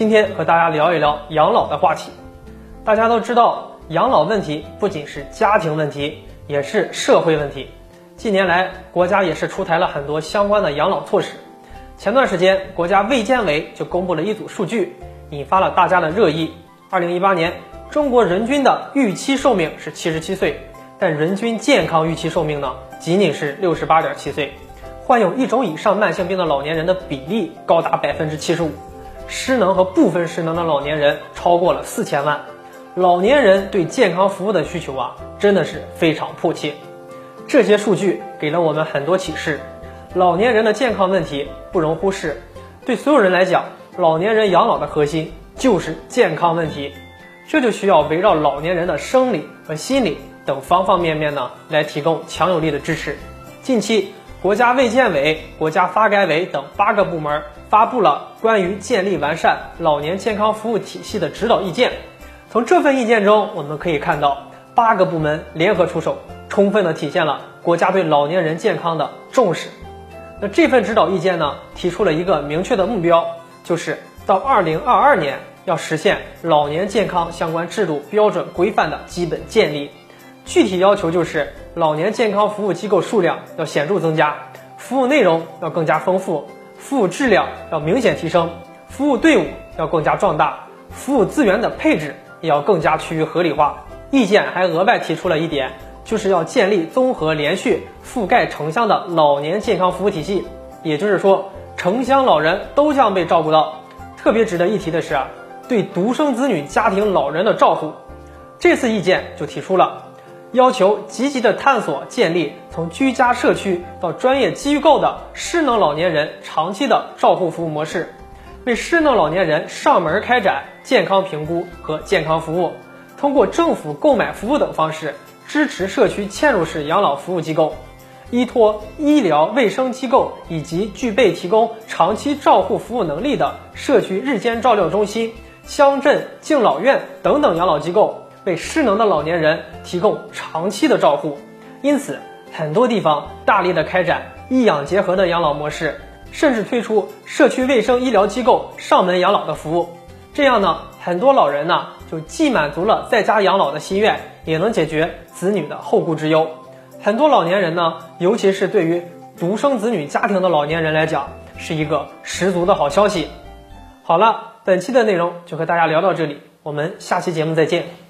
今天和大家聊一聊养老的话题。大家都知道，养老问题不仅是家庭问题，也是社会问题。近年来，国家也是出台了很多相关的养老措施。前段时间，国家卫健委就公布了一组数据，引发了大家的热议。二零一八年，中国人均的预期寿命是七十七岁，但人均健康预期寿命呢，仅仅是六十八点七岁。患有一种以上慢性病的老年人的比例高达百分之七十五，失能和部分失能的老年人超过了四千万。老年人对健康服务的需求啊，真的是非常迫切。这些数据给了我们很多启示，老年人的健康问题不容忽视。对所有人来讲，老年人养老的核心就是健康问题，这就需要围绕老年人的生理和心理等方方面面呢，来提供强有力的支持。近期。国家卫健委、国家发改委等八个部门发布了关于建立完善老年健康服务体系的指导意见。从这份意见中，我们可以看到八个部门联合出手，充分的体现了国家对老年人健康的重视。那这份指导意见呢，提出了一个明确的目标，就是到二零二二年要实现老年健康相关制度标准规范的基本建立。具体要求就是，老年健康服务机构数量要显著增加，服务内容要更加丰富，服务质量要明显提升，服务队伍要更加壮大，服务资源的配置也要更加趋于合理化。意见还额外提出了一点，就是要建立综合连续、覆盖城乡的老年健康服务体系。也就是说，城乡老人都将被照顾到。特别值得一提的是啊，对独生子女家庭老人的照顾，这次意见就提出了。要求积极的探索建立从居家社区到专业机构的失能老年人长期的照护服务模式，为失能老年人上门开展健康评估和健康服务，通过政府购买服务等方式支持社区嵌入式养老服务机构，依托医疗卫生机构以及具备提供长期照护服务能力的社区日间照料中心、乡镇敬老院等等养老机构。为失能的老年人提供长期的照护，因此很多地方大力的开展医养结合的养老模式，甚至推出社区卫生医疗机构上门养老的服务。这样呢，很多老人呢就既满足了在家养老的心愿，也能解决子女的后顾之忧。很多老年人呢，尤其是对于独生子女家庭的老年人来讲，是一个十足的好消息。好了，本期的内容就和大家聊到这里，我们下期节目再见。